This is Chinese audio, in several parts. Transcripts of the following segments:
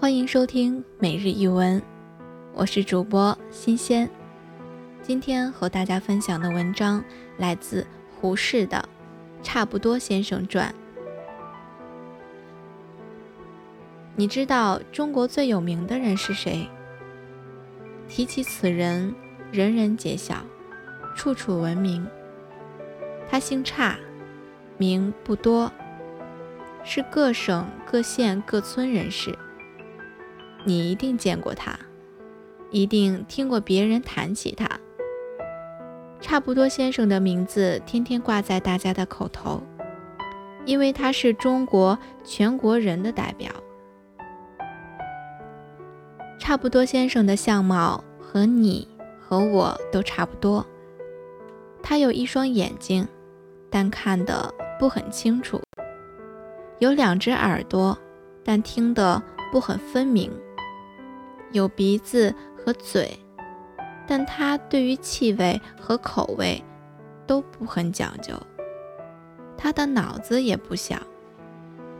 欢迎收听每日一文，我是主播新鲜。今天和大家分享的文章来自胡适的《差不多先生传》。你知道中国最有名的人是谁？提起此人，人人皆晓，处处闻名。他姓差，名不多，是各省各县各村人士。你一定见过他，一定听过别人谈起他。差不多先生的名字天天挂在大家的口头，因为他是中国全国人的代表。差不多先生的相貌和你和我都差不多。他有一双眼睛，但看得不很清楚；有两只耳朵，但听得不很分明；有鼻子和嘴，但他对于气味和口味都不很讲究。他的脑子也不小，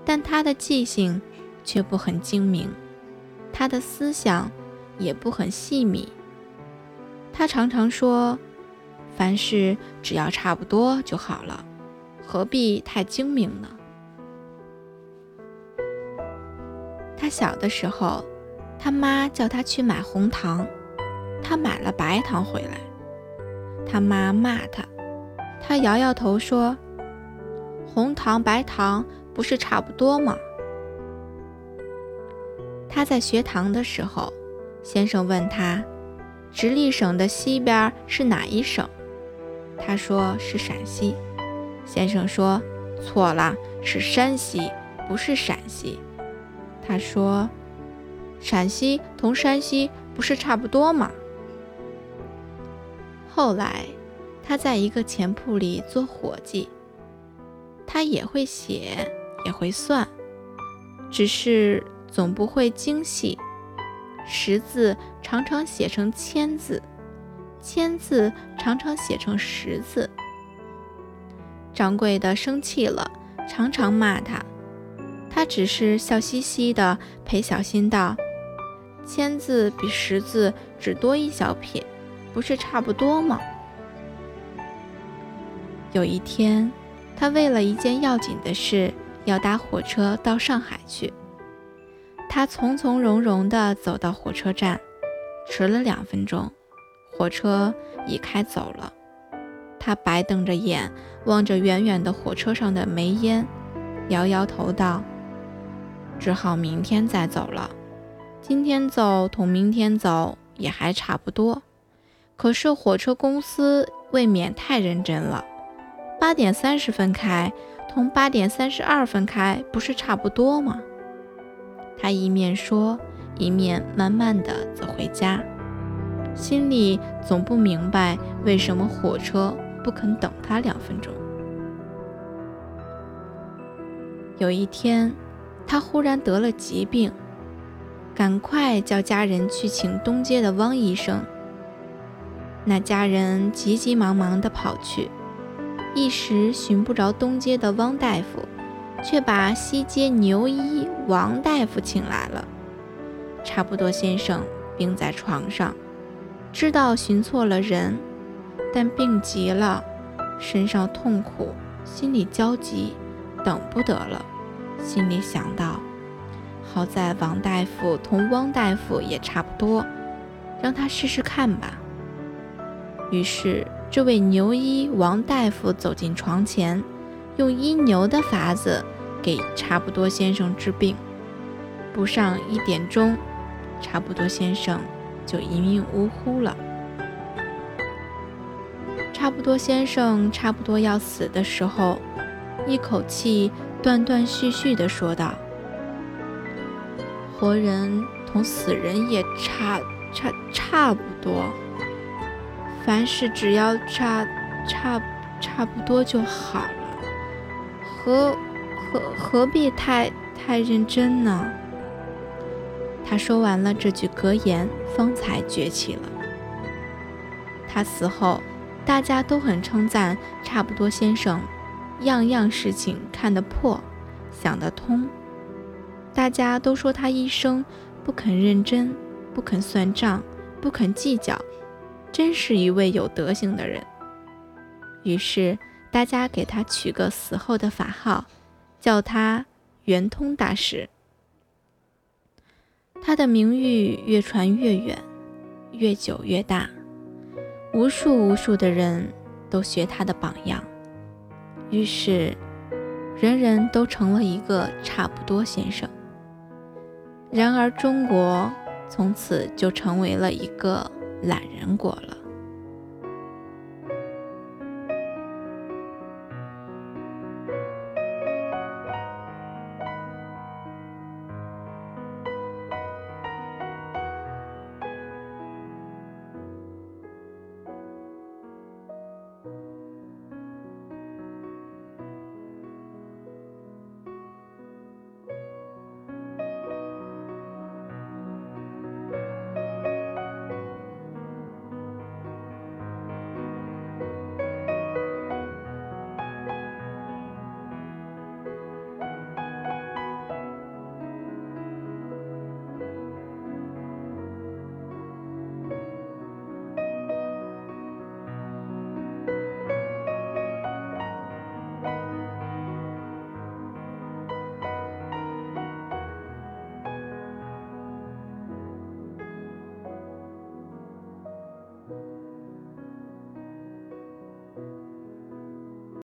但他的记性却不很精明。他的思想也不很细密。他常常说：“凡事只要差不多就好了，何必太精明呢？”他小的时候，他妈叫他去买红糖，他买了白糖回来，他妈骂他，他摇摇头说：“红糖白糖不是差不多吗？”他在学堂的时候，先生问他：“直隶省的西边是哪一省？”他说是陕西。先生说：“错了，是山西，不是陕西。”他说：“陕西同山西不是差不多吗？”后来，他在一个钱铺里做伙计，他也会写，也会算，只是。总不会精细，十字常常写成千字，千字常常写成十字。掌柜的生气了，常常骂他，他只是笑嘻嘻的陪小新道：“千字比十字只多一小撇，不是差不多吗？”有一天，他为了一件要紧的事，要搭火车到上海去。他从从容容地走到火车站，迟了两分钟，火车已开走了。他白瞪着眼望着远远的火车上的煤烟，摇摇头道：“只好明天再走了。今天走同明天走也还差不多。可是火车公司未免太认真了，八点三十分开同八点三十二分开不是差不多吗？”他一面说，一面慢慢的走回家，心里总不明白为什么火车不肯等他两分钟。有一天，他忽然得了疾病，赶快叫家人去请东街的汪医生。那家人急急忙忙地跑去，一时寻不着东街的汪大夫。却把西街牛医王大夫请来了。差不多先生病在床上，知道寻错了人，但病急了，身上痛苦，心里焦急，等不得了。心里想到：好在王大夫同汪大夫也差不多，让他试试看吧。于是，这位牛医王大夫走进床前，用医牛的法子。给差不多先生治病，不上一点钟，差不多先生就一命呜呼了。差不多先生差不多要死的时候，一口气断断续续地说道：“活人同死人也差差差不多，凡事只要差差差不多就好了。”何。何何必太太认真呢？他说完了这句格言，方才绝气了。他死后，大家都很称赞差不多先生，样样事情看得破，想得通。大家都说他一生不肯认真，不肯算账，不肯计较，真是一位有德行的人。于是大家给他取个死后的法号，叫他圆通大师。他的名誉越传越远，越久越大，无数无数的人都学他的榜样，于是人人都成了一个差不多先生。然而，中国从此就成为了一个懒人国了。